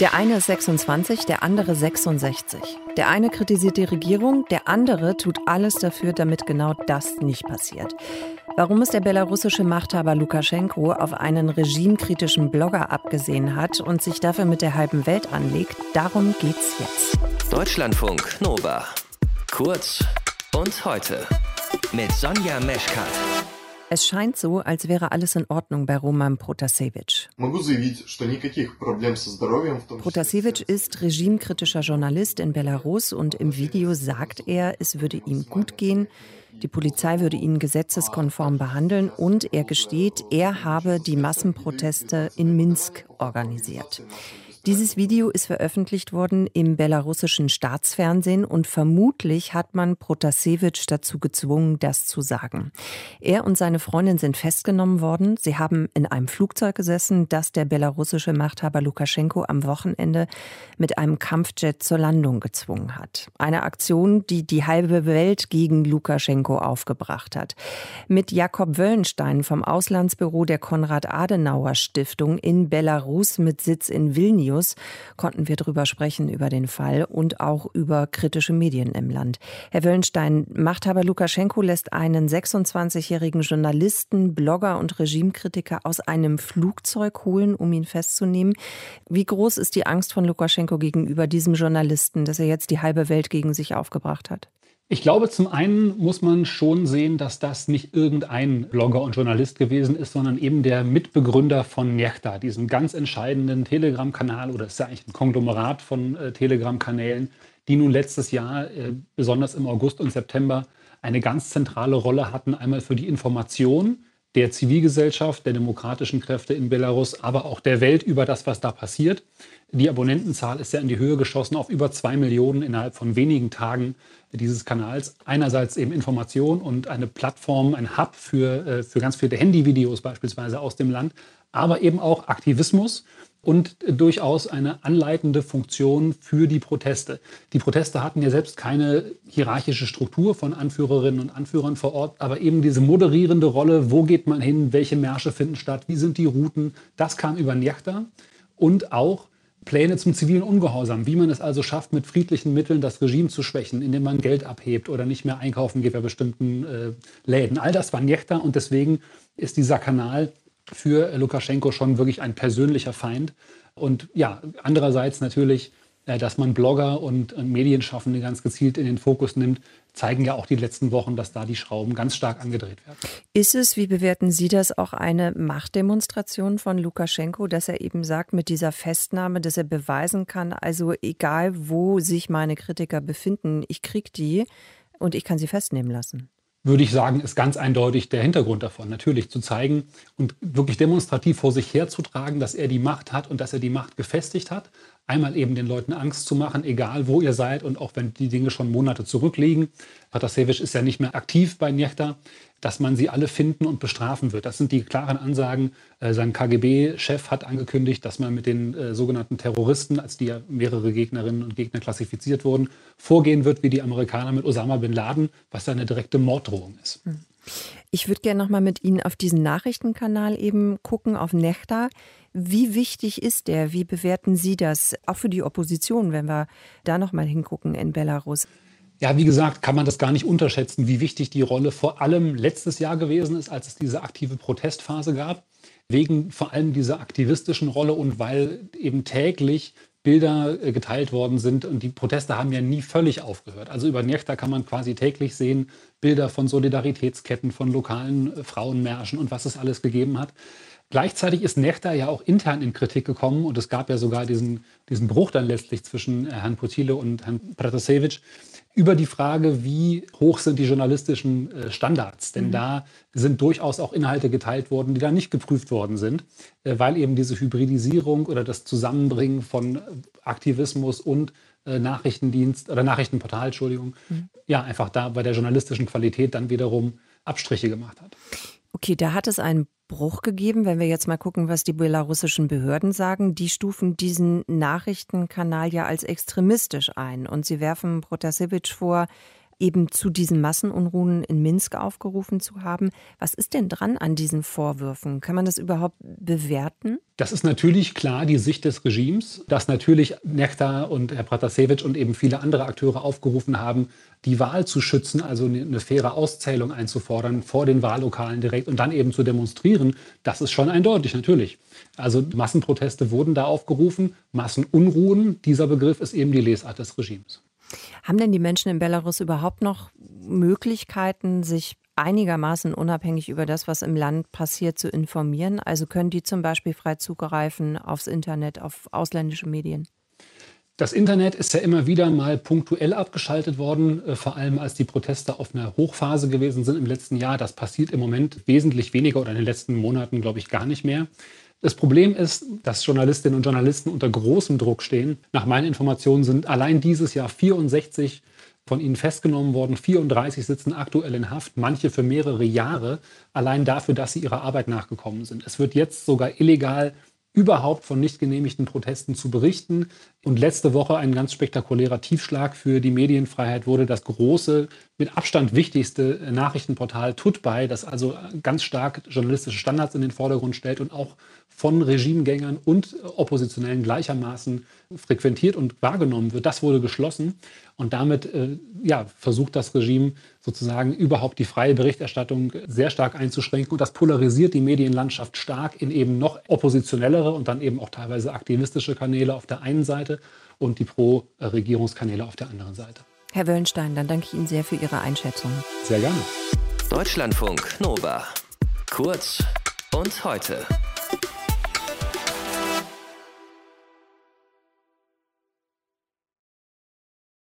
Der eine ist 26, der andere 66. Der eine kritisiert die Regierung, der andere tut alles dafür, damit genau das nicht passiert. Warum es der belarussische Machthaber Lukaschenko auf einen regimekritischen Blogger abgesehen hat und sich dafür mit der halben Welt anlegt, darum geht's jetzt. Deutschlandfunk Nova. Kurz und heute mit Sonja Meschkat. Es scheint so, als wäre alles in Ordnung bei Roman Protasevich. Protasevich ist regimekritischer Journalist in Belarus und im Video sagt er, es würde ihm gut gehen, die Polizei würde ihn gesetzeskonform behandeln und er gesteht, er habe die Massenproteste in Minsk organisiert. Dieses Video ist veröffentlicht worden im belarussischen Staatsfernsehen und vermutlich hat man Protasevich dazu gezwungen, das zu sagen. Er und seine Freundin sind festgenommen worden. Sie haben in einem Flugzeug gesessen, das der belarussische Machthaber Lukaschenko am Wochenende mit einem Kampfjet zur Landung gezwungen hat. Eine Aktion, die die halbe Welt gegen Lukaschenko aufgebracht hat. Mit Jakob Wöllenstein vom Auslandsbüro der Konrad-Adenauer-Stiftung in Belarus mit Sitz in Vilnius News konnten wir darüber sprechen, über den Fall und auch über kritische Medien im Land. Herr Wöllenstein, Machthaber Lukaschenko lässt einen 26-jährigen Journalisten, Blogger und Regimekritiker aus einem Flugzeug holen, um ihn festzunehmen. Wie groß ist die Angst von Lukaschenko gegenüber diesem Journalisten, dass er jetzt die halbe Welt gegen sich aufgebracht hat? Ich glaube, zum einen muss man schon sehen, dass das nicht irgendein Blogger und Journalist gewesen ist, sondern eben der Mitbegründer von Njechta, diesem ganz entscheidenden Telegram-Kanal oder ist ja eigentlich ein Konglomerat von äh, Telegram-Kanälen, die nun letztes Jahr, äh, besonders im August und September, eine ganz zentrale Rolle hatten, einmal für die Information der Zivilgesellschaft, der demokratischen Kräfte in Belarus, aber auch der Welt über das, was da passiert. Die Abonnentenzahl ist ja in die Höhe geschossen auf über zwei Millionen innerhalb von wenigen Tagen dieses Kanals. Einerseits eben Information und eine Plattform, ein Hub für, äh, für ganz viele Handyvideos beispielsweise aus dem Land, aber eben auch Aktivismus und durchaus eine anleitende Funktion für die Proteste. Die Proteste hatten ja selbst keine hierarchische Struktur von Anführerinnen und Anführern vor Ort, aber eben diese moderierende Rolle, wo geht man hin, welche Märsche finden statt, wie sind die Routen, das kam über Njachta und auch Pläne zum zivilen Ungehorsam, wie man es also schafft, mit friedlichen Mitteln das Regime zu schwächen, indem man Geld abhebt oder nicht mehr einkaufen geht bei bestimmten äh, Läden. All das war Njechta und deswegen ist dieser Kanal für Lukaschenko schon wirklich ein persönlicher Feind. Und ja, andererseits natürlich äh, dass man Blogger und Medienschaffende ganz gezielt in den Fokus nimmt, zeigen ja auch die letzten Wochen, dass da die Schrauben ganz stark angedreht werden. Ist es, wie bewerten Sie das, auch eine Machtdemonstration von Lukaschenko, dass er eben sagt, mit dieser Festnahme, dass er beweisen kann, also egal wo sich meine Kritiker befinden, ich kriege die und ich kann sie festnehmen lassen? Würde ich sagen, ist ganz eindeutig der Hintergrund davon. Natürlich zu zeigen und wirklich demonstrativ vor sich herzutragen, dass er die Macht hat und dass er die Macht gefestigt hat, Einmal eben den Leuten Angst zu machen, egal wo ihr seid und auch wenn die Dinge schon Monate zurückliegen. Patasevich ist ja nicht mehr aktiv bei Njechta, dass man sie alle finden und bestrafen wird. Das sind die klaren Ansagen. Äh, sein KGB-Chef hat angekündigt, dass man mit den äh, sogenannten Terroristen, als die ja mehrere Gegnerinnen und Gegner klassifiziert wurden, vorgehen wird wie die Amerikaner mit Osama bin Laden, was ja eine direkte Morddrohung ist. Hm. Ich würde gerne noch mal mit Ihnen auf diesen Nachrichtenkanal eben gucken, auf Nechta. Wie wichtig ist der? Wie bewerten Sie das? Auch für die Opposition, wenn wir da noch mal hingucken in Belarus. Ja, wie gesagt, kann man das gar nicht unterschätzen, wie wichtig die Rolle vor allem letztes Jahr gewesen ist, als es diese aktive Protestphase gab. Wegen vor allem dieser aktivistischen Rolle und weil eben täglich Bilder äh, geteilt worden sind und die Proteste haben ja nie völlig aufgehört. Also über Njechta kann man quasi täglich sehen Bilder von Solidaritätsketten, von lokalen äh, Frauenmärschen und was es alles gegeben hat. Gleichzeitig ist Nechta ja auch intern in Kritik gekommen und es gab ja sogar diesen, diesen Bruch dann letztlich zwischen äh, Herrn Putile und Herrn Pratasevich über die Frage, wie hoch sind die journalistischen äh, Standards. Denn mhm. da sind durchaus auch Inhalte geteilt worden, die da nicht geprüft worden sind, äh, weil eben diese Hybridisierung oder das Zusammenbringen von Aktivismus und Nachrichtendienst oder Nachrichtenportal, Entschuldigung, mhm. ja, einfach da bei der journalistischen Qualität dann wiederum Abstriche gemacht hat. Okay, da hat es einen Bruch gegeben, wenn wir jetzt mal gucken, was die belarussischen Behörden sagen. Die stufen diesen Nachrichtenkanal ja als extremistisch ein und sie werfen Protasevich vor, eben zu diesen Massenunruhen in Minsk aufgerufen zu haben. Was ist denn dran an diesen Vorwürfen? Kann man das überhaupt bewerten? Das ist natürlich klar die Sicht des Regimes, dass natürlich Nekta und Herr Pratasevich und eben viele andere Akteure aufgerufen haben, die Wahl zu schützen, also eine faire Auszählung einzufordern vor den Wahllokalen direkt und dann eben zu demonstrieren. Das ist schon eindeutig, natürlich. Also Massenproteste wurden da aufgerufen, Massenunruhen. Dieser Begriff ist eben die Lesart des Regimes. Haben denn die Menschen in Belarus überhaupt noch Möglichkeiten, sich einigermaßen unabhängig über das, was im Land passiert, zu informieren? Also können die zum Beispiel frei zugreifen aufs Internet, auf ausländische Medien? Das Internet ist ja immer wieder mal punktuell abgeschaltet worden, äh, vor allem als die Proteste auf einer Hochphase gewesen sind im letzten Jahr. Das passiert im Moment wesentlich weniger oder in den letzten Monaten, glaube ich, gar nicht mehr. Das Problem ist, dass Journalistinnen und Journalisten unter großem Druck stehen. Nach meinen Informationen sind allein dieses Jahr 64 von ihnen festgenommen worden. 34 sitzen aktuell in Haft, manche für mehrere Jahre, allein dafür, dass sie ihrer Arbeit nachgekommen sind. Es wird jetzt sogar illegal überhaupt von nicht genehmigten Protesten zu berichten. Und letzte Woche ein ganz spektakulärer Tiefschlag für die Medienfreiheit wurde das große, mit Abstand wichtigste Nachrichtenportal Tutbei, das also ganz stark journalistische Standards in den Vordergrund stellt und auch von Regimegängern und Oppositionellen gleichermaßen frequentiert und wahrgenommen wird. Das wurde geschlossen und damit äh, ja, versucht das Regime sozusagen überhaupt die freie Berichterstattung sehr stark einzuschränken und das polarisiert die Medienlandschaft stark in eben noch oppositionellere und dann eben auch teilweise aktivistische Kanäle auf der einen Seite und die Pro-Regierungskanäle auf der anderen Seite. Herr Wöllenstein, dann danke ich Ihnen sehr für Ihre Einschätzung. Sehr gerne. Deutschlandfunk Nova. Kurz und heute.